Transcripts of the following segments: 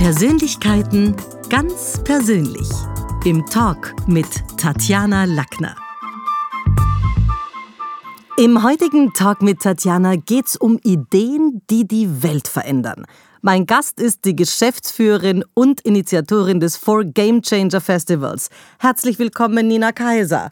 Persönlichkeiten ganz persönlich. Im Talk mit Tatjana Lackner. Im heutigen Talk mit Tatjana geht es um Ideen, die die Welt verändern. Mein Gast ist die Geschäftsführerin und Initiatorin des Four Game Changer Festivals. Herzlich willkommen, Nina Kaiser.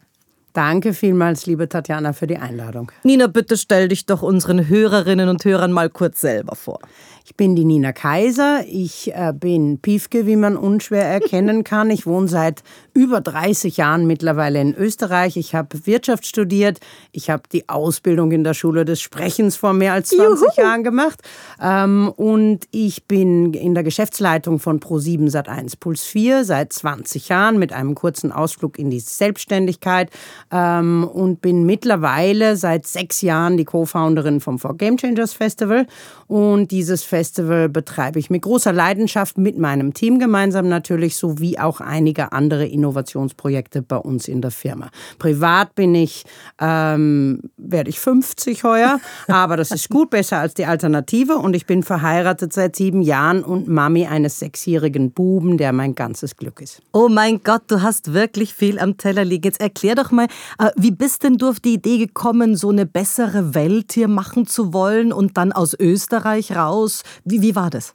Danke vielmals, liebe Tatjana, für die Einladung. Nina, bitte stell dich doch unseren Hörerinnen und Hörern mal kurz selber vor. Ich bin die Nina Kaiser. Ich äh, bin Piefke, wie man unschwer erkennen kann. Ich wohne seit über 30 Jahren mittlerweile in Österreich. Ich habe Wirtschaft studiert. Ich habe die Ausbildung in der Schule des Sprechens vor mehr als 20 Juhu. Jahren gemacht. Ähm, und ich bin in der Geschäftsleitung von Pro7 Sat1 Puls 4 seit 20 Jahren mit einem kurzen Ausflug in die Selbstständigkeit ähm, und bin mittlerweile seit sechs Jahren die Co-Founderin vom For Game Changers Festival. Und dieses Festival Festival betreibe ich mit großer Leidenschaft mit meinem Team gemeinsam natürlich, sowie auch einige andere Innovationsprojekte bei uns in der Firma. Privat bin ich, ähm, werde ich 50 heuer, aber das ist gut, besser als die Alternative und ich bin verheiratet seit sieben Jahren und Mami eines sechsjährigen Buben, der mein ganzes Glück ist. Oh mein Gott, du hast wirklich viel am Teller liegen. Jetzt erklär doch mal, äh, wie bist denn du auf die Idee gekommen, so eine bessere Welt hier machen zu wollen und dann aus Österreich raus wie, wie war das?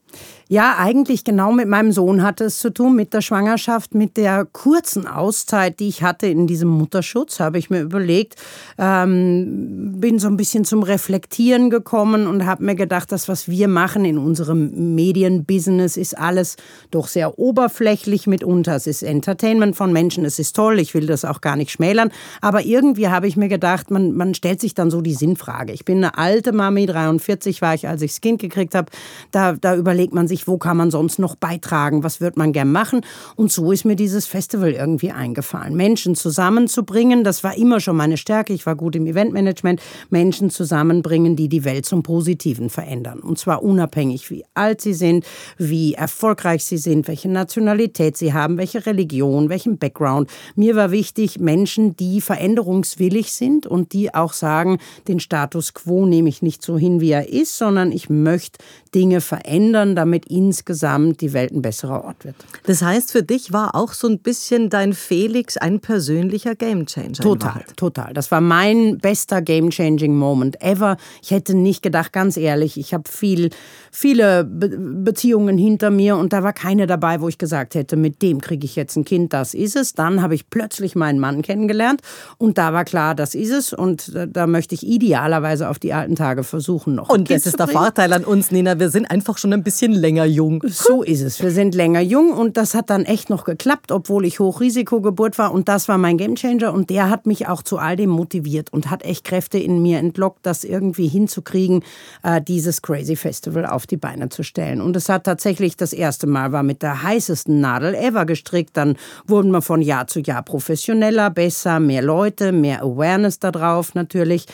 Ja, eigentlich genau mit meinem Sohn hatte es zu tun, mit der Schwangerschaft, mit der kurzen Auszeit, die ich hatte in diesem Mutterschutz, habe ich mir überlegt, ähm, bin so ein bisschen zum Reflektieren gekommen und habe mir gedacht, das, was wir machen in unserem Medienbusiness, ist alles doch sehr oberflächlich mitunter. Es ist Entertainment von Menschen, es ist toll, ich will das auch gar nicht schmälern, aber irgendwie habe ich mir gedacht, man, man stellt sich dann so die Sinnfrage. Ich bin eine alte Mami, 43 war ich, als ich das Kind gekriegt habe, da, da überlegt man sich, wo kann man sonst noch beitragen, was wird man gern machen. Und so ist mir dieses Festival irgendwie eingefallen. Menschen zusammenzubringen, das war immer schon meine Stärke. Ich war gut im Eventmanagement. Menschen zusammenbringen, die die Welt zum Positiven verändern. Und zwar unabhängig, wie alt sie sind, wie erfolgreich sie sind, welche Nationalität sie haben, welche Religion, welchen Background. Mir war wichtig, Menschen, die veränderungswillig sind und die auch sagen, den Status quo nehme ich nicht so hin, wie er ist, sondern ich möchte Dinge verändern, damit insgesamt die Welt ein besserer Ort wird. Das heißt, für dich war auch so ein bisschen dein Felix ein persönlicher Gamechanger. Total, total. Das war mein bester Game-Changing Moment ever. Ich hätte nicht gedacht, ganz ehrlich, ich habe viel, viele Be Beziehungen hinter mir und da war keine dabei, wo ich gesagt hätte, mit dem kriege ich jetzt ein Kind, das ist es. Dann habe ich plötzlich meinen Mann kennengelernt und da war klar, das ist es und da möchte ich idealerweise auf die alten Tage versuchen noch. Und das ist der Vorteil an uns, Nina, wir sind einfach schon ein bisschen länger jung. So ist es. Wir sind länger jung und das hat dann echt noch geklappt, obwohl ich Hochrisikogeburt war und das war mein Gamechanger und der hat mich auch zu all dem motiviert und hat echt Kräfte in mir entlockt, das irgendwie hinzukriegen, äh, dieses Crazy Festival auf die Beine zu stellen. Und es hat tatsächlich das erste Mal war mit der heißesten Nadel ever gestrickt. Dann wurden wir von Jahr zu Jahr professioneller, besser, mehr Leute, mehr Awareness darauf natürlich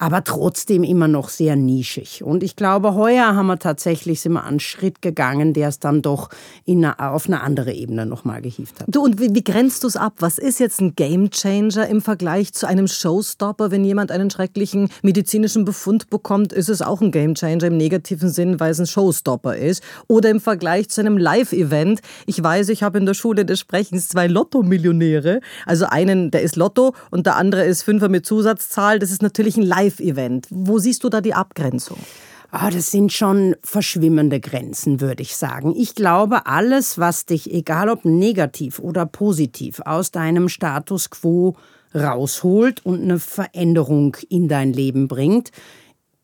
aber trotzdem immer noch sehr nischig. Und ich glaube, heuer haben wir tatsächlich sind wir einen Schritt gegangen, der es dann doch eine, auf eine andere Ebene nochmal gehievt hat. Du, und wie, wie grenzt du es ab? Was ist jetzt ein Gamechanger im Vergleich zu einem Showstopper? Wenn jemand einen schrecklichen medizinischen Befund bekommt, ist es auch ein Gamechanger im negativen Sinn, weil es ein Showstopper ist. Oder im Vergleich zu einem Live-Event. Ich weiß, ich habe in der Schule des Sprechens zwei Lotto-Millionäre. Also einen, der ist Lotto und der andere ist Fünfer mit Zusatzzahl. Das ist natürlich ein Live Live-Event. Wo siehst du da die Abgrenzung? Oh, das sind schon verschwimmende Grenzen, würde ich sagen. Ich glaube, alles, was dich, egal ob negativ oder positiv, aus deinem Status quo rausholt und eine Veränderung in dein Leben bringt,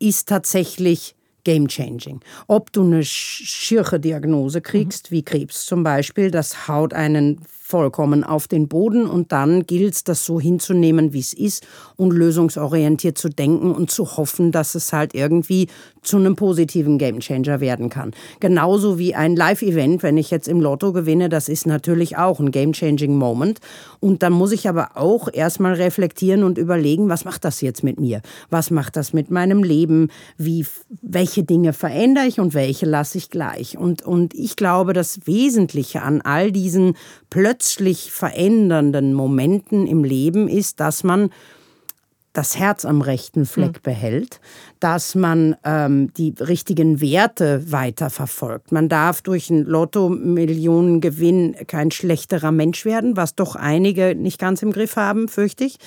ist tatsächlich game changing. Ob du eine schirche Diagnose kriegst, mhm. wie Krebs zum Beispiel, das haut einen vollkommen auf den Boden und dann gilt es, das so hinzunehmen, wie es ist und lösungsorientiert zu denken und zu hoffen, dass es halt irgendwie zu einem positiven Gamechanger werden kann. Genauso wie ein Live-Event, wenn ich jetzt im Lotto gewinne, das ist natürlich auch ein Game-Changing Moment. Und dann muss ich aber auch erstmal reflektieren und überlegen, was macht das jetzt mit mir? Was macht das mit meinem Leben? Wie, welche Dinge verändere ich und welche lasse ich gleich? Und, und ich glaube, das Wesentliche an all diesen plötzlich plötzlich verändernden Momenten im Leben ist, dass man das Herz am rechten Fleck mhm. behält, dass man ähm, die richtigen Werte weiterverfolgt. Man darf durch einen Lotto-Millionengewinn kein schlechterer Mensch werden, was doch einige nicht ganz im Griff haben, fürchte ich.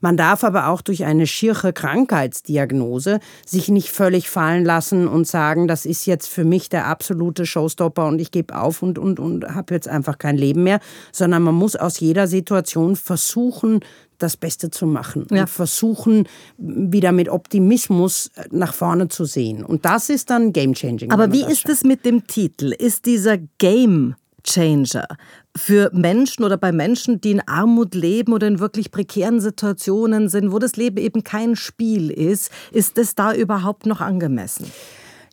Man darf aber auch durch eine schiere Krankheitsdiagnose sich nicht völlig fallen lassen und sagen, das ist jetzt für mich der absolute Showstopper und ich gebe auf und, und, und habe jetzt einfach kein Leben mehr, sondern man muss aus jeder Situation versuchen, das Beste zu machen ja. und versuchen, wieder mit Optimismus nach vorne zu sehen. Und das ist dann Game Changing. Aber wie ist es mit dem Titel? Ist dieser Game Changer für Menschen oder bei Menschen, die in Armut leben oder in wirklich prekären Situationen sind, wo das Leben eben kein Spiel ist, ist es da überhaupt noch angemessen?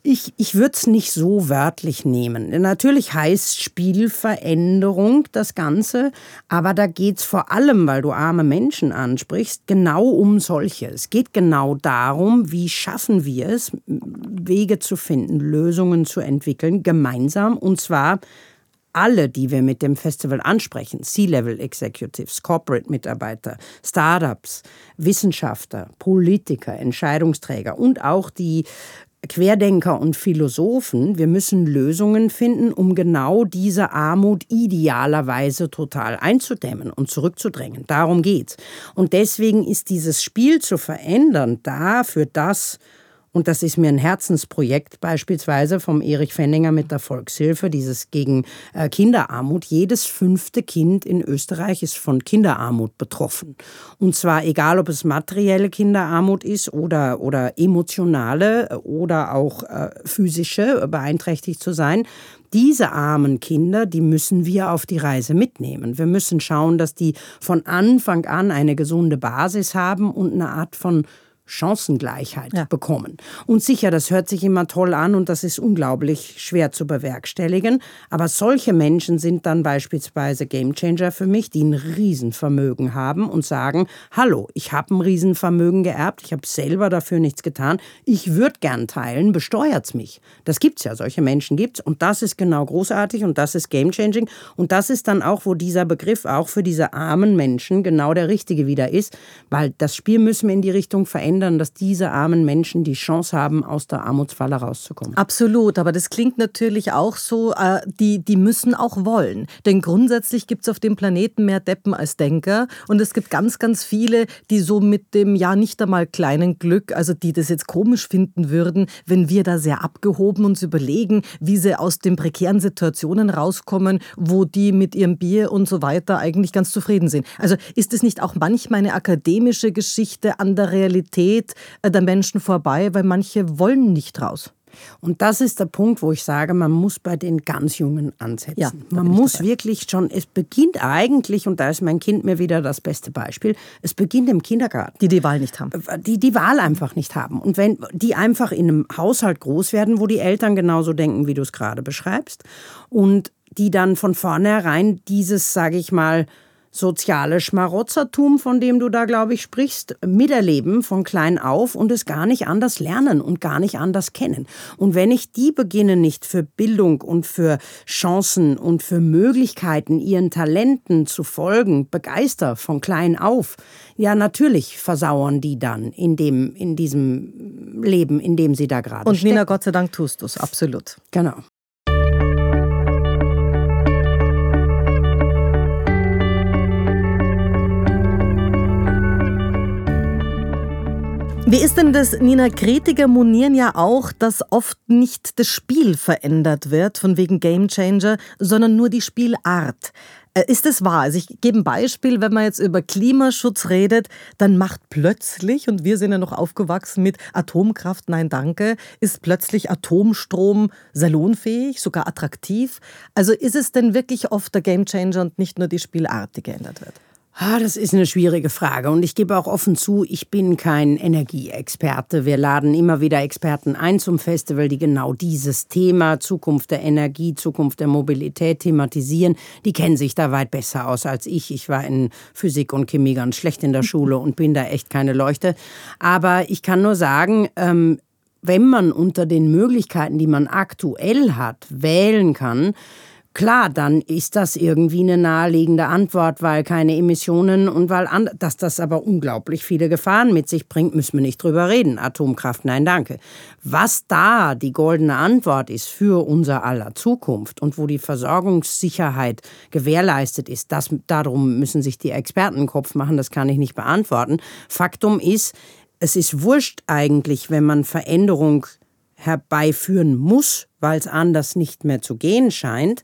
Ich, ich würde es nicht so wörtlich nehmen. Natürlich heißt Spielveränderung das Ganze, aber da geht es vor allem, weil du arme Menschen ansprichst, genau um solche. Es geht genau darum, wie schaffen wir es, Wege zu finden, Lösungen zu entwickeln, gemeinsam, und zwar alle, die wir mit dem Festival ansprechen, C-Level Executives, Corporate-Mitarbeiter, Startups, Wissenschaftler, Politiker, Entscheidungsträger und auch die Querdenker und Philosophen, wir müssen Lösungen finden, um genau diese Armut idealerweise total einzudämmen und zurückzudrängen. Darum geht's. Und deswegen ist dieses Spiel zu verändern da für das, und das ist mir ein Herzensprojekt beispielsweise vom Erich Fenninger mit der Volkshilfe, dieses gegen äh, Kinderarmut. Jedes fünfte Kind in Österreich ist von Kinderarmut betroffen. Und zwar egal, ob es materielle Kinderarmut ist oder, oder emotionale oder auch äh, physische, beeinträchtigt zu sein diese armen Kinder, die müssen wir auf die Reise mitnehmen. Wir müssen schauen, dass die von Anfang an eine gesunde Basis haben und eine Art von Chancengleichheit ja. bekommen. Und sicher, das hört sich immer toll an und das ist unglaublich schwer zu bewerkstelligen. Aber solche Menschen sind dann beispielsweise Gamechanger für mich, die ein Riesenvermögen haben und sagen, hallo, ich habe ein Riesenvermögen geerbt, ich habe selber dafür nichts getan, ich würde gern teilen, besteuert es mich. Das gibt es ja, solche Menschen gibt es und das ist genau großartig und das ist Gamechanging und das ist dann auch, wo dieser Begriff auch für diese armen Menschen genau der richtige wieder ist, weil das Spiel müssen wir in die Richtung verändern verändern, dass diese armen Menschen die Chance haben, aus der Armutsfalle rauszukommen. Absolut, aber das klingt natürlich auch so, äh, die, die müssen auch wollen. Denn grundsätzlich gibt es auf dem Planeten mehr Deppen als Denker und es gibt ganz, ganz viele, die so mit dem ja nicht einmal kleinen Glück, also die das jetzt komisch finden würden, wenn wir da sehr abgehoben uns überlegen, wie sie aus den prekären Situationen rauskommen, wo die mit ihrem Bier und so weiter eigentlich ganz zufrieden sind. Also ist es nicht auch manchmal eine akademische Geschichte an der Realität? Realität äh, der Menschen vorbei, weil manche wollen nicht raus. Und das ist der Punkt, wo ich sage, man muss bei den ganz Jungen ansetzen. Ja, man muss dabei. wirklich schon, es beginnt eigentlich, und da ist mein Kind mir wieder das beste Beispiel, es beginnt im Kindergarten. Die die Wahl nicht haben. Äh, die die Wahl einfach nicht haben. Und wenn die einfach in einem Haushalt groß werden, wo die Eltern genauso denken, wie du es gerade beschreibst, und die dann von vornherein dieses, sage ich mal, soziale Schmarotzertum, von dem du da, glaube ich, sprichst, miterleben von klein auf und es gar nicht anders lernen und gar nicht anders kennen. Und wenn ich die beginne, nicht für Bildung und für Chancen und für Möglichkeiten, ihren Talenten zu folgen, begeister von klein auf, ja, natürlich versauern die dann in, dem, in diesem Leben, in dem sie da gerade Und Nina, Gott sei Dank tust du es, absolut. Genau. Wie ist denn das, Nina? Kritiker monieren ja auch, dass oft nicht das Spiel verändert wird, von wegen Gamechanger, sondern nur die Spielart. Äh, ist es wahr? Also ich gebe ein Beispiel, wenn man jetzt über Klimaschutz redet, dann macht plötzlich, und wir sind ja noch aufgewachsen mit Atomkraft, nein danke, ist plötzlich Atomstrom salonfähig, sogar attraktiv. Also ist es denn wirklich oft der Gamechanger und nicht nur die Spielart, die geändert wird? Ah, das ist eine schwierige Frage und ich gebe auch offen zu, ich bin kein Energieexperte. Wir laden immer wieder Experten ein zum Festival, die genau dieses Thema Zukunft der Energie, Zukunft der Mobilität thematisieren. Die kennen sich da weit besser aus als ich. Ich war in Physik und Chemie ganz schlecht in der Schule und bin da echt keine Leuchte. Aber ich kann nur sagen, ähm, wenn man unter den Möglichkeiten, die man aktuell hat, wählen kann, Klar, dann ist das irgendwie eine naheliegende Antwort, weil keine Emissionen und weil, dass das aber unglaublich viele Gefahren mit sich bringt, müssen wir nicht drüber reden. Atomkraft, nein, danke. Was da die goldene Antwort ist für unser aller Zukunft und wo die Versorgungssicherheit gewährleistet ist, das, darum müssen sich die Experten Kopf machen, das kann ich nicht beantworten. Faktum ist, es ist wurscht eigentlich, wenn man Veränderung herbeiführen muss, weil es anders nicht mehr zu gehen scheint.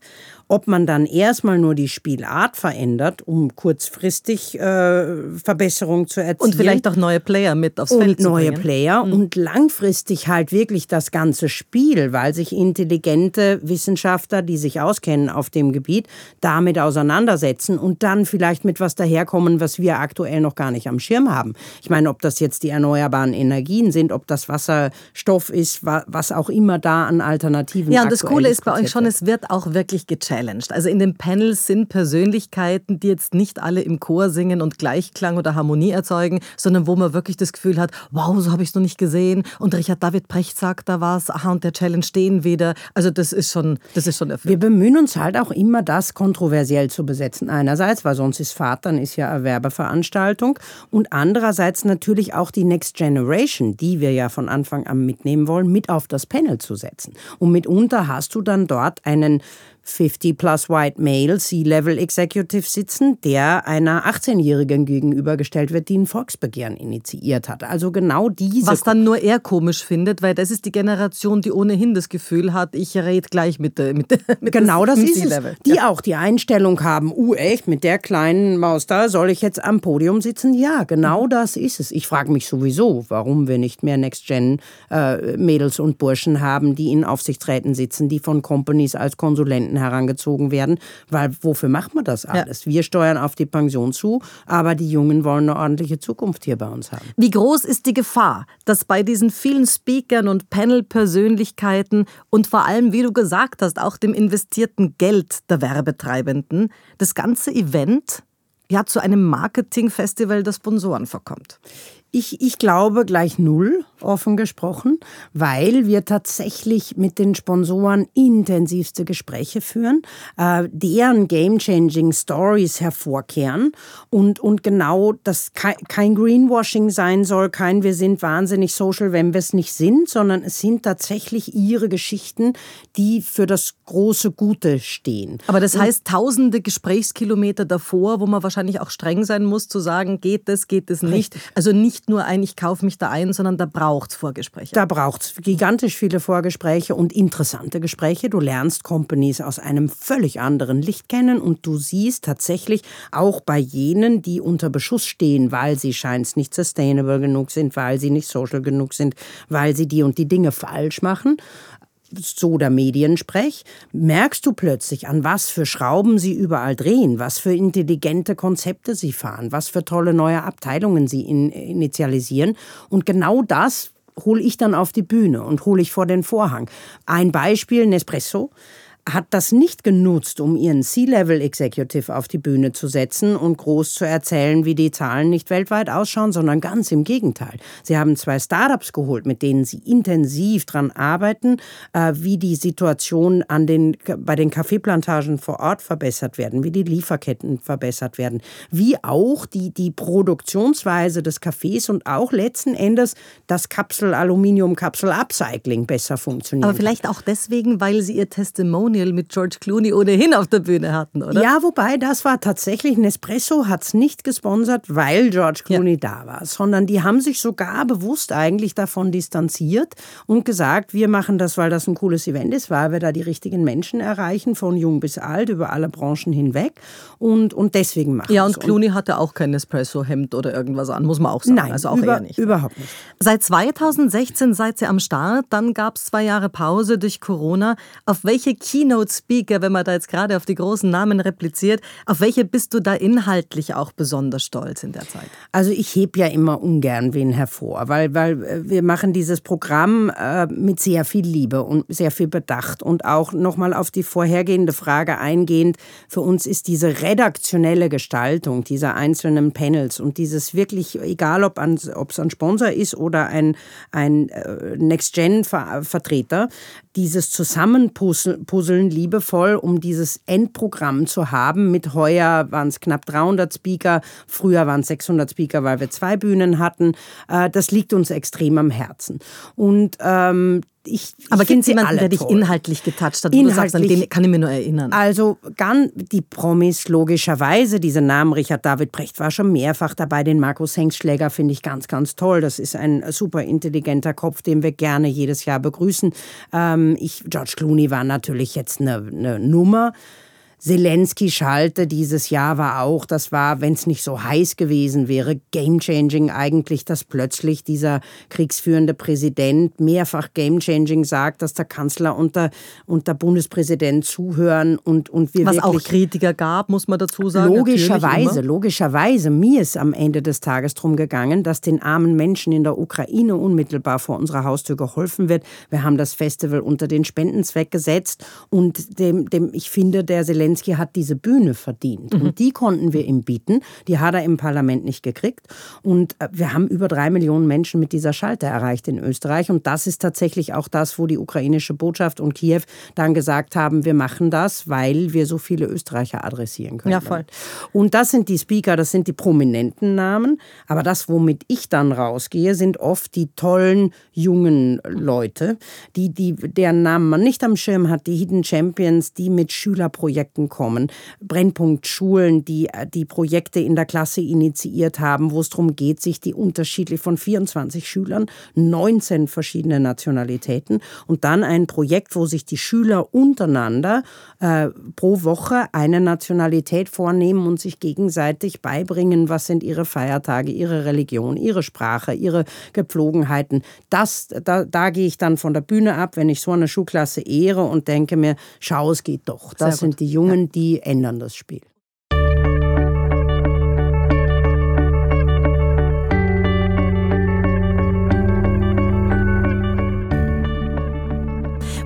Ob man dann erstmal nur die Spielart verändert, um kurzfristig äh, Verbesserungen zu erzielen. Und vielleicht auch neue Player mit aufs Feld zu neue Player mhm. und langfristig halt wirklich das ganze Spiel, weil sich intelligente Wissenschaftler, die sich auskennen auf dem Gebiet, damit auseinandersetzen und dann vielleicht mit was daherkommen, was wir aktuell noch gar nicht am Schirm haben. Ich meine, ob das jetzt die erneuerbaren Energien sind, ob das Wasserstoff ist, was auch immer da an Alternativen Ja, und das Coole ist bei euch schon, es wird auch wirklich gechallenged gechallenged. Also in den Panels sind Persönlichkeiten, die jetzt nicht alle im Chor singen und Gleichklang oder Harmonie erzeugen, sondern wo man wirklich das Gefühl hat, wow, so habe ich es noch nicht gesehen. Und Richard David Precht sagt da was, aha, und der Challenge stehen wieder. Also das ist schon, das ist schon erfüllt. Wir bemühen uns halt auch immer, das kontroversiell zu besetzen. Einerseits, weil sonst ist Vatern ist ja eine Werbeveranstaltung. Und andererseits natürlich auch die Next Generation, die wir ja von Anfang an mitnehmen wollen, mit auf das Panel zu setzen. Und mitunter hast du dann dort einen 50 plus white male C-Level Executive sitzen, der einer 18-Jährigen gegenübergestellt wird, die ein Volksbegehren initiiert hat. Also genau diese. Was dann nur er komisch findet, weil das ist die Generation, die ohnehin das Gefühl hat, ich rede gleich mit der. Mit, mit genau das ist es. Die ja. auch die Einstellung haben, uh, echt, mit der kleinen Maus da soll ich jetzt am Podium sitzen? Ja, genau mhm. das ist es. Ich frage mich sowieso, warum wir nicht mehr Next-Gen-Mädels äh, und Burschen haben, die in Aufsichtsräten sitzen, die von Companies als Konsulenten Studenten herangezogen werden, weil wofür macht man das alles? Ja. Wir steuern auf die Pension zu, aber die Jungen wollen eine ordentliche Zukunft hier bei uns haben. Wie groß ist die Gefahr, dass bei diesen vielen Speakern und Panel-Persönlichkeiten und vor allem, wie du gesagt hast, auch dem investierten Geld der Werbetreibenden das ganze Event ja zu einem Marketingfestival der Sponsoren verkommt? Ich, ich glaube gleich null, offen gesprochen, weil wir tatsächlich mit den Sponsoren intensivste Gespräche führen, äh, deren game-changing Stories hervorkehren und, und genau das kein Greenwashing sein soll, kein wir sind wahnsinnig social, wenn wir es nicht sind, sondern es sind tatsächlich ihre Geschichten, die für das große Gute stehen. Aber das heißt tausende Gesprächskilometer davor, wo man wahrscheinlich auch streng sein muss, zu sagen, geht es, geht es nicht. Also nicht nicht nur ein, ich kaufe mich da ein, sondern da braucht es Vorgespräche. Da braucht es gigantisch viele Vorgespräche und interessante Gespräche. Du lernst Companies aus einem völlig anderen Licht kennen und du siehst tatsächlich auch bei jenen, die unter Beschuss stehen, weil sie scheint nicht sustainable genug sind, weil sie nicht social genug sind, weil sie die und die Dinge falsch machen, so der Mediensprech, merkst du plötzlich, an was für Schrauben sie überall drehen, was für intelligente Konzepte sie fahren, was für tolle neue Abteilungen sie in, initialisieren. Und genau das hole ich dann auf die Bühne und hole ich vor den Vorhang. Ein Beispiel, Nespresso hat das nicht genutzt, um ihren C-Level-Executive auf die Bühne zu setzen und groß zu erzählen, wie die Zahlen nicht weltweit ausschauen, sondern ganz im Gegenteil. Sie haben zwei Startups geholt, mit denen sie intensiv daran arbeiten, äh, wie die Situation an den, bei den Kaffeeplantagen vor Ort verbessert werden, wie die Lieferketten verbessert werden, wie auch die, die Produktionsweise des Kaffees und auch letzten Endes das Kapsel-Aluminium-Kapsel-Upcycling besser funktioniert. Aber vielleicht auch deswegen, weil sie ihr Testimonial Testimonial mit George Clooney ohnehin auf der Bühne hatten, oder? Ja, wobei das war tatsächlich, Nespresso hat es nicht gesponsert, weil George Clooney ja. da war, sondern die haben sich sogar bewusst eigentlich davon distanziert und gesagt, wir machen das, weil das ein cooles Event ist, weil wir da die richtigen Menschen erreichen, von jung bis alt, über alle Branchen hinweg und, und deswegen machen Ja, und Clooney hatte auch kein Nespresso-Hemd oder irgendwas an, muss man auch sagen. Nein, also auch über, eher nicht. überhaupt nicht. Seit 2016 seid ihr am Start, dann gab es zwei Jahre Pause durch Corona. Auf welche Key Keynote-Speaker, wenn man da jetzt gerade auf die großen Namen repliziert, auf welche bist du da inhaltlich auch besonders stolz in der Zeit? Also ich hebe ja immer ungern wen hervor, weil, weil äh, wir machen dieses Programm äh, mit sehr viel Liebe und sehr viel Bedacht und auch nochmal auf die vorhergehende Frage eingehend, für uns ist diese redaktionelle Gestaltung dieser einzelnen Panels und dieses wirklich, egal ob es ein Sponsor ist oder ein, ein äh, Next-Gen-Vertreter, dieses Zusammenpuzzeln liebevoll, um dieses Endprogramm zu haben. Mit heuer waren es knapp 300 Speaker, früher waren es 600 Speaker, weil wir zwei Bühnen hatten. Äh, das liegt uns extrem am Herzen. Und ähm, ich, Aber gibt es jemanden, der dich toll. inhaltlich getatscht hat? Inhaltlich, sagst, an den kann ich mir nur erinnern. Also ganz die Promis logischerweise. Dieser Name Richard David Brecht war schon mehrfach dabei. Den Markus Hengstschläger finde ich ganz, ganz toll. Das ist ein super intelligenter Kopf, den wir gerne jedes Jahr begrüßen. Ähm, ich, George Clooney war natürlich jetzt eine, eine Nummer. Zelensky schalte dieses Jahr war auch, das war, wenn es nicht so heiß gewesen wäre, game-changing eigentlich, dass plötzlich dieser kriegsführende Präsident mehrfach game-changing sagt, dass der Kanzler und der, und der Bundespräsident zuhören und, und wir Was auch Kritiker gab, muss man dazu sagen. Logischerweise, logischerweise. Mir ist am Ende des Tages darum gegangen, dass den armen Menschen in der Ukraine unmittelbar vor unserer Haustür geholfen wird. Wir haben das Festival unter den Spendenzweck gesetzt und dem, dem ich finde, der Zelensky Zelensky hat diese Bühne verdient. Mhm. Und die konnten wir ihm bieten. Die hat er im Parlament nicht gekriegt. Und äh, wir haben über drei Millionen Menschen mit dieser Schalte erreicht in Österreich. Und das ist tatsächlich auch das, wo die ukrainische Botschaft und Kiew dann gesagt haben, wir machen das, weil wir so viele Österreicher adressieren können. Ja, voll. Und das sind die Speaker, das sind die prominenten Namen. Aber das, womit ich dann rausgehe, sind oft die tollen jungen Leute, die, die, deren Namen man nicht am Schirm hat, die Hidden Champions, die mit Schülerprojekten Projekten kommen. Brennpunkt Schulen, die die Projekte in der Klasse initiiert haben, wo es darum geht, sich die unterschiedlich von 24 Schülern, 19 verschiedene Nationalitäten und dann ein Projekt, wo sich die Schüler untereinander äh, pro Woche eine Nationalität vornehmen und sich gegenseitig beibringen, was sind ihre Feiertage, ihre Religion, ihre Sprache, ihre Gepflogenheiten. Das, da, da gehe ich dann von der Bühne ab, wenn ich so eine Schulklasse ehre und denke mir, schau, es geht doch. Das sind die Jungen, Jungen, die ändern das Spiel.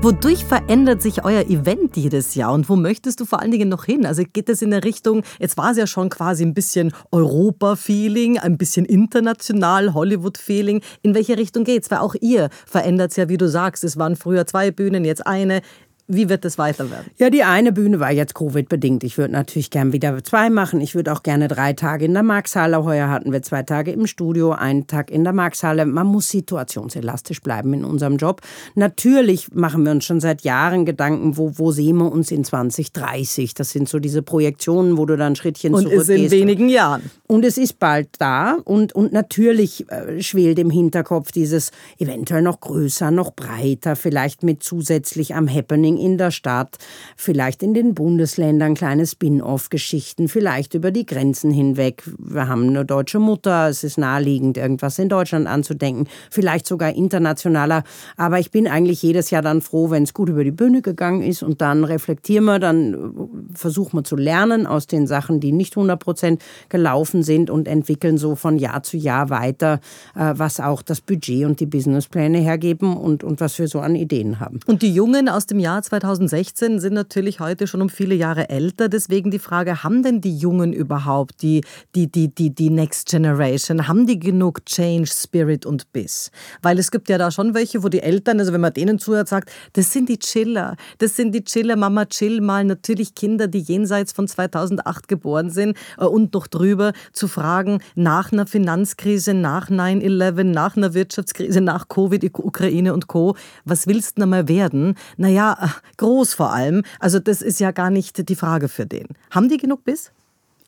Wodurch verändert sich euer Event jedes Jahr und wo möchtest du vor allen Dingen noch hin? Also geht es in der Richtung, jetzt war es ja schon quasi ein bisschen Europa-Feeling, ein bisschen international, Hollywood-Feeling. In welche Richtung geht es? Weil auch ihr verändert es ja, wie du sagst. Es waren früher zwei Bühnen, jetzt eine. Wie wird es weiter werden? Ja, die eine Bühne war jetzt Covid-bedingt. Ich würde natürlich gern wieder zwei machen. Ich würde auch gerne drei Tage in der Maxhalle. Heuer hatten wir zwei Tage im Studio, einen Tag in der Maxhalle. Man muss situationselastisch bleiben in unserem Job. Natürlich machen wir uns schon seit Jahren Gedanken, wo, wo sehen wir uns in 2030? Das sind so diese Projektionen, wo du dann Schrittchen und zurückgehst. Und ist in wenigen Jahren. Und es ist bald da. Und, und natürlich äh, schwelt im Hinterkopf dieses eventuell noch größer, noch breiter, vielleicht mit zusätzlich am Happening in der Stadt, vielleicht in den Bundesländern kleine Spin-off-Geschichten, vielleicht über die Grenzen hinweg. Wir haben eine deutsche Mutter, es ist naheliegend, irgendwas in Deutschland anzudenken, vielleicht sogar internationaler. Aber ich bin eigentlich jedes Jahr dann froh, wenn es gut über die Bühne gegangen ist und dann reflektieren wir, dann versuchen wir zu lernen aus den Sachen, die nicht 100 Prozent gelaufen sind und entwickeln so von Jahr zu Jahr weiter, äh, was auch das Budget und die Businesspläne hergeben und, und was wir so an Ideen haben. Und die Jungen aus dem Jahr 2016 sind natürlich heute schon um viele Jahre älter. Deswegen die Frage, haben denn die Jungen überhaupt, die, die, die, die, die Next Generation, haben die genug Change, Spirit und Biss? Weil es gibt ja da schon welche, wo die Eltern, also wenn man denen zuhört, sagt, das sind die Chiller, das sind die Chiller, Mama chill mal. Natürlich Kinder, die jenseits von 2008 geboren sind äh, und noch drüber zu fragen, nach einer Finanzkrise, nach 9-11, nach einer Wirtschaftskrise, nach Covid, Ukraine und Co., was willst du denn mal werden? Naja, groß vor allem. Also das ist ja gar nicht die Frage für den. Haben die genug Biss?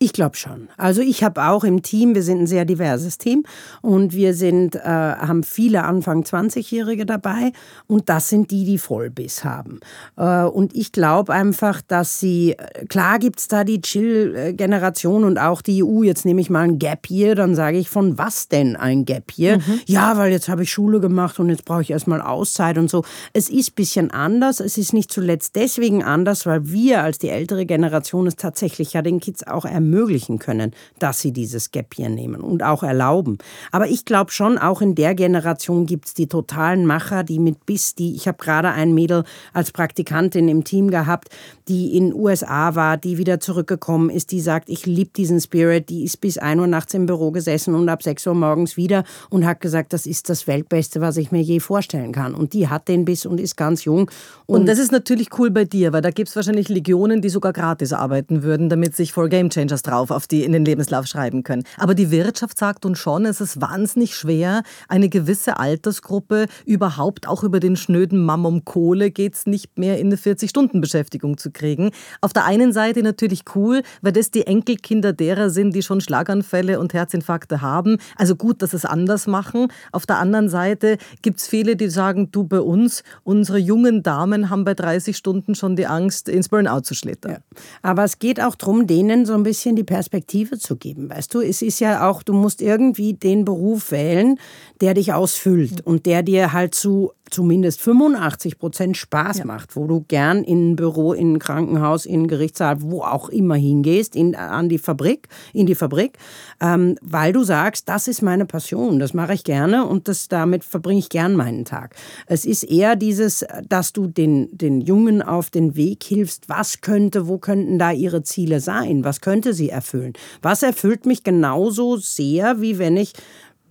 Ich glaube schon. Also ich habe auch im Team, wir sind ein sehr diverses Team und wir sind, äh, haben viele Anfang 20-Jährige dabei und das sind die, die Vollbiss haben. Äh, und ich glaube einfach, dass sie, klar gibt es da die Chill-Generation und auch die EU, jetzt nehme ich mal ein Gap Year, dann sage ich, von was denn ein Gap Year? Mhm. Ja, weil jetzt habe ich Schule gemacht und jetzt brauche ich erstmal Auszeit und so. Es ist ein bisschen anders, es ist nicht zuletzt deswegen anders, weil wir als die ältere Generation es tatsächlich ja den Kids auch ermöglichen, ermöglichen können, dass sie dieses Gap hier nehmen und auch erlauben. Aber ich glaube schon, auch in der Generation gibt es die totalen Macher, die mit Biss, die, ich habe gerade ein Mädel als Praktikantin im Team gehabt, die in USA war, die wieder zurückgekommen ist, die sagt, ich liebe diesen Spirit, die ist bis 1 Uhr nachts im Büro gesessen und ab 6 Uhr morgens wieder und hat gesagt, das ist das Weltbeste, was ich mir je vorstellen kann. Und die hat den Biss und ist ganz jung. Und, und das ist natürlich cool bei dir, weil da gibt es wahrscheinlich Legionen, die sogar gratis arbeiten würden, damit sich For Game Changers drauf auf die in den Lebenslauf schreiben können. Aber die Wirtschaft sagt uns schon, es ist wahnsinnig schwer, eine gewisse Altersgruppe überhaupt auch über den schnöden Mammum Kohle geht es nicht mehr in eine 40-Stunden-Beschäftigung zu kriegen. Auf der einen Seite natürlich cool, weil das die Enkelkinder derer sind, die schon Schlaganfälle und Herzinfarkte haben. Also gut, dass es anders machen. Auf der anderen Seite gibt es viele, die sagen, du bei uns, unsere jungen Damen haben bei 30 Stunden schon die Angst, ins Burnout zu schlittern. Ja. Aber es geht auch darum, denen so ein bisschen die Perspektive zu geben. Weißt du, es ist ja auch, du musst irgendwie den Beruf wählen, der dich ausfüllt und der dir halt zu zumindest 85 Prozent Spaß ja. macht, wo du gern in ein Büro, in ein Krankenhaus, in ein Gerichtssaal, wo auch immer hingehst, in, an die Fabrik, in die Fabrik, ähm, weil du sagst, das ist meine Passion, das mache ich gerne und das, damit verbringe ich gern meinen Tag. Es ist eher dieses, dass du den, den Jungen auf den Weg hilfst, was könnte, wo könnten da ihre Ziele sein, was könnte sie erfüllen. Was erfüllt mich genauso sehr, wie wenn ich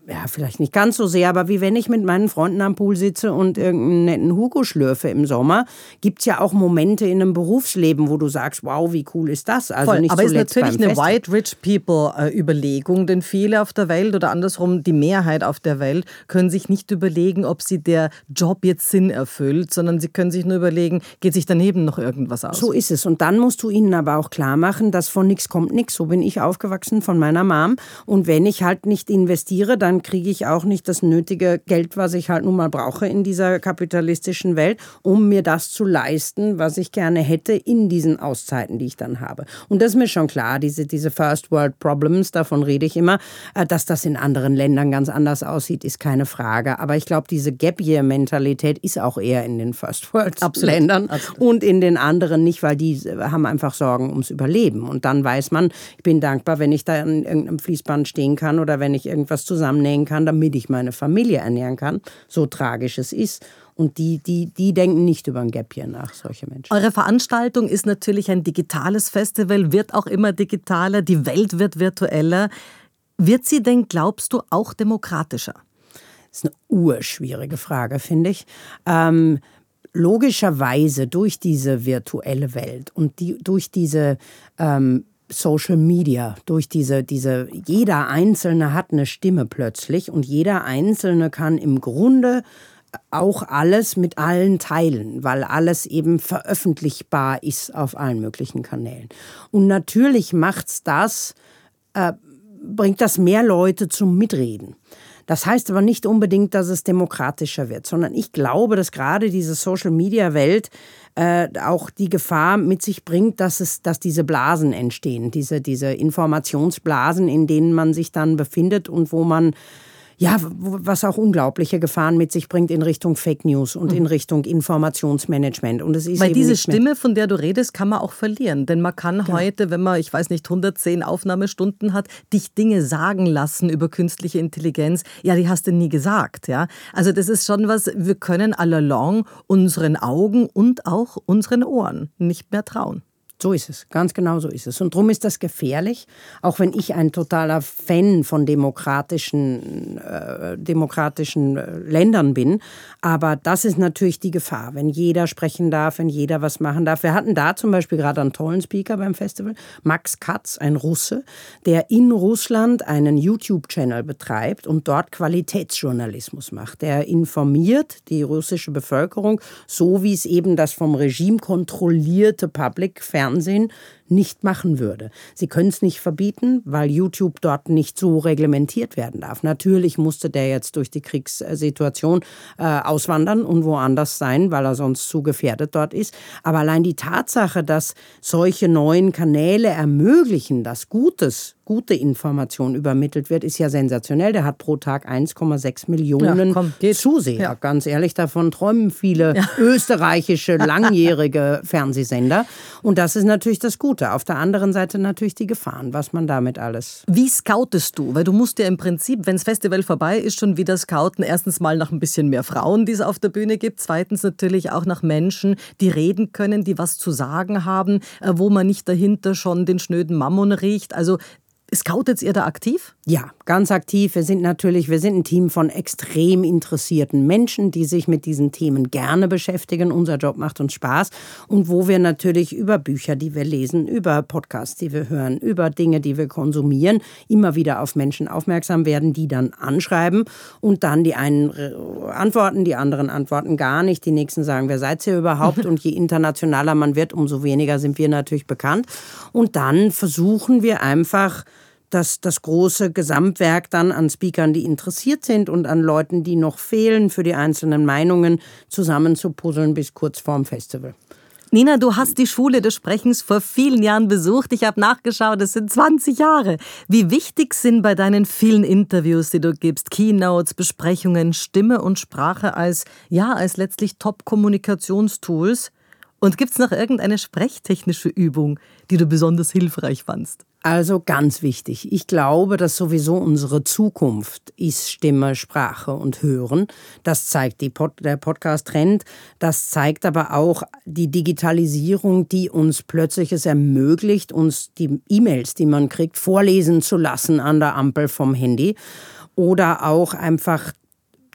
ja, vielleicht nicht ganz so sehr, aber wie wenn ich mit meinen Freunden am Pool sitze und irgendeinen netten Hugo schlürfe im Sommer, gibt es ja auch Momente in einem Berufsleben, wo du sagst, wow, wie cool ist das? Also Voll, nicht aber ist natürlich eine White Rich People äh, Überlegung, denn viele auf der Welt oder andersrum die Mehrheit auf der Welt können sich nicht überlegen, ob sie der Job jetzt Sinn erfüllt, sondern sie können sich nur überlegen, geht sich daneben noch irgendwas aus. So ist es. Und dann musst du ihnen aber auch klar machen, dass von nichts kommt nichts. So bin ich aufgewachsen von meiner Mom. Und wenn ich halt nicht investiere, dann dann kriege ich auch nicht das nötige Geld, was ich halt nun mal brauche in dieser kapitalistischen Welt, um mir das zu leisten, was ich gerne hätte in diesen Auszeiten, die ich dann habe. Und das ist mir schon klar, diese, diese First World Problems, davon rede ich immer, äh, dass das in anderen Ländern ganz anders aussieht, ist keine Frage. Aber ich glaube, diese Gap Year Mentalität ist auch eher in den First World. Ländern Absolut. und in den anderen nicht, weil die haben einfach Sorgen ums Überleben. Und dann weiß man, ich bin dankbar, wenn ich da an irgendeinem Fließband stehen kann oder wenn ich irgendwas zusammennehmen nähen kann, damit ich meine Familie ernähren kann, so tragisch es ist. Und die, die, die denken nicht über ein Gap hier nach, solche Menschen. Eure Veranstaltung ist natürlich ein digitales Festival, wird auch immer digitaler, die Welt wird virtueller. Wird sie denn, glaubst du, auch demokratischer? Das ist eine urschwierige Frage, finde ich. Ähm, logischerweise durch diese virtuelle Welt und die, durch diese ähm, Social Media, durch diese, diese, jeder Einzelne hat eine Stimme plötzlich und jeder Einzelne kann im Grunde auch alles mit allen teilen, weil alles eben veröffentlichbar ist auf allen möglichen Kanälen. Und natürlich macht's das, äh, bringt das mehr Leute zum Mitreden. Das heißt aber nicht unbedingt, dass es demokratischer wird, sondern ich glaube, dass gerade diese Social-Media-Welt äh, auch die Gefahr mit sich bringt, dass, es, dass diese Blasen entstehen, diese, diese Informationsblasen, in denen man sich dann befindet und wo man ja, was auch unglaubliche Gefahren mit sich bringt in Richtung Fake News und in mhm. Richtung Informationsmanagement. Und es ist Weil diese Stimme, von der du redest, kann man auch verlieren. Denn man kann genau. heute, wenn man, ich weiß nicht, 110 Aufnahmestunden hat, dich Dinge sagen lassen über künstliche Intelligenz. Ja, die hast du nie gesagt. Ja? Also das ist schon was, wir können all along unseren Augen und auch unseren Ohren nicht mehr trauen. So ist es, ganz genau so ist es. Und darum ist das gefährlich, auch wenn ich ein totaler Fan von demokratischen, äh, demokratischen äh, Ländern bin. Aber das ist natürlich die Gefahr, wenn jeder sprechen darf, wenn jeder was machen darf. Wir hatten da zum Beispiel gerade einen tollen Speaker beim Festival, Max Katz, ein Russe, der in Russland einen YouTube-Channel betreibt und dort Qualitätsjournalismus macht. Der informiert die russische Bevölkerung, so wie es eben das vom Regime kontrollierte Public Fernsehen Fernsehen nicht machen würde. Sie können es nicht verbieten, weil YouTube dort nicht so reglementiert werden darf. Natürlich musste der jetzt durch die Kriegssituation äh, auswandern und woanders sein, weil er sonst zu gefährdet dort ist. Aber allein die Tatsache, dass solche neuen Kanäle ermöglichen, dass Gutes gute Information übermittelt wird, ist ja sensationell. Der hat pro Tag 1,6 Millionen ja, komm, Zuseher. Ja. Ganz ehrlich, davon träumen viele ja. österreichische langjährige Fernsehsender. Und das ist natürlich das Gute. Auf der anderen Seite natürlich die Gefahren, was man damit alles. Wie scoutest du? Weil du musst ja im Prinzip, wenn das Festival vorbei ist, schon wieder scouten. Erstens mal nach ein bisschen mehr Frauen, die es auf der Bühne gibt. Zweitens natürlich auch nach Menschen, die reden können, die was zu sagen haben, äh, wo man nicht dahinter schon den schnöden Mammon riecht. Also Scoutet ihr da aktiv? Ja, ganz aktiv. Wir sind natürlich, wir sind ein Team von extrem interessierten Menschen, die sich mit diesen Themen gerne beschäftigen. Unser Job macht uns Spaß. Und wo wir natürlich über Bücher, die wir lesen, über Podcasts, die wir hören, über Dinge, die wir konsumieren, immer wieder auf Menschen aufmerksam werden, die dann anschreiben und dann die einen antworten, die anderen antworten gar nicht. Die nächsten sagen, wer seid ihr überhaupt? Und je internationaler man wird, umso weniger sind wir natürlich bekannt. Und dann versuchen wir einfach, dass das große Gesamtwerk dann an Speakern, die interessiert sind und an Leuten, die noch fehlen für die einzelnen Meinungen, zusammenzupuzzeln bis kurz vorm Festival. Nina, du hast die Schule des Sprechens vor vielen Jahren besucht. Ich habe nachgeschaut, es sind 20 Jahre. Wie wichtig sind bei deinen vielen Interviews, die du gibst, Keynotes, Besprechungen, Stimme und Sprache als, ja, als letztlich Top-Kommunikationstools? Und gibt es noch irgendeine sprechtechnische Übung, die du besonders hilfreich fandst? Also ganz wichtig. Ich glaube, dass sowieso unsere Zukunft ist Stimme, Sprache und Hören. Das zeigt Pod der Podcast-Trend. Das zeigt aber auch die Digitalisierung, die uns plötzlich es ermöglicht, uns die E-Mails, die man kriegt, vorlesen zu lassen an der Ampel vom Handy. Oder auch einfach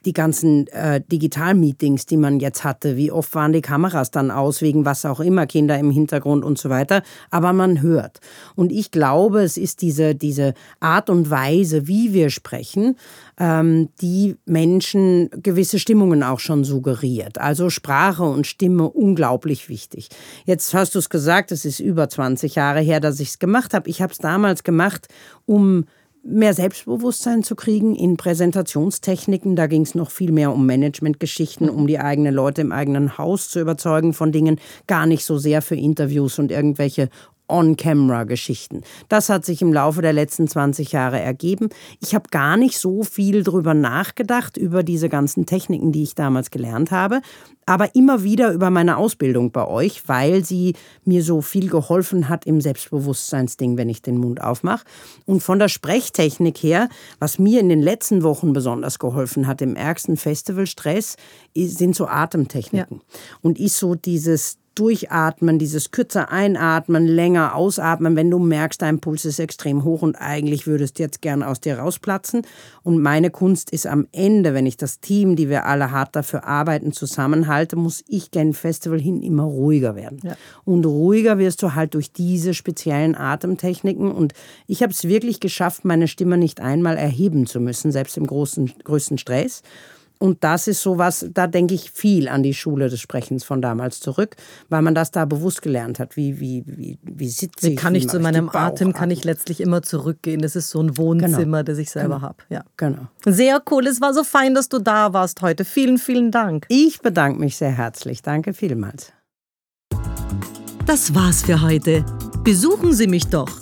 die ganzen äh, Digital-Meetings, die man jetzt hatte, wie oft waren die Kameras dann aus, wegen was auch immer, Kinder im Hintergrund und so weiter. Aber man hört. Und ich glaube, es ist diese, diese Art und Weise, wie wir sprechen, ähm, die Menschen gewisse Stimmungen auch schon suggeriert. Also Sprache und Stimme unglaublich wichtig. Jetzt hast du es gesagt, es ist über 20 Jahre her, dass ich es gemacht habe. Ich habe es damals gemacht, um mehr Selbstbewusstsein zu kriegen in Präsentationstechniken. Da ging es noch viel mehr um Managementgeschichten, um die eigenen Leute im eigenen Haus zu überzeugen von Dingen, gar nicht so sehr für Interviews und irgendwelche On-Camera-Geschichten. Das hat sich im Laufe der letzten 20 Jahre ergeben. Ich habe gar nicht so viel drüber nachgedacht, über diese ganzen Techniken, die ich damals gelernt habe, aber immer wieder über meine Ausbildung bei euch, weil sie mir so viel geholfen hat im Selbstbewusstseinsding, wenn ich den Mund aufmache. Und von der Sprechtechnik her, was mir in den letzten Wochen besonders geholfen hat, im ärgsten Festivalstress, sind so Atemtechniken. Ja. Und ist so dieses Durchatmen, dieses kürzer einatmen, länger ausatmen, wenn du merkst, dein Puls ist extrem hoch und eigentlich würdest du jetzt gern aus dir rausplatzen. Und meine Kunst ist am Ende, wenn ich das Team, die wir alle hart dafür arbeiten, zusammenhalte, muss ich gen Festival hin immer ruhiger werden. Ja. Und ruhiger wirst du halt durch diese speziellen Atemtechniken. Und ich habe es wirklich geschafft, meine Stimme nicht einmal erheben zu müssen, selbst im großen, größten Stress. Und das ist sowas, da denke ich viel an die Schule des Sprechens von damals zurück, weil man das da bewusst gelernt hat. Wie, wie, wie, wie sitze ich? Kann ich zu meinem Atem, kann ich letztlich immer zurückgehen. Das ist so ein Wohnzimmer, genau. das ich selber genau. habe. Ja. Genau. Sehr cool. Es war so fein, dass du da warst heute. Vielen, vielen Dank. Ich bedanke mich sehr herzlich. Danke vielmals. Das war's für heute. Besuchen Sie mich doch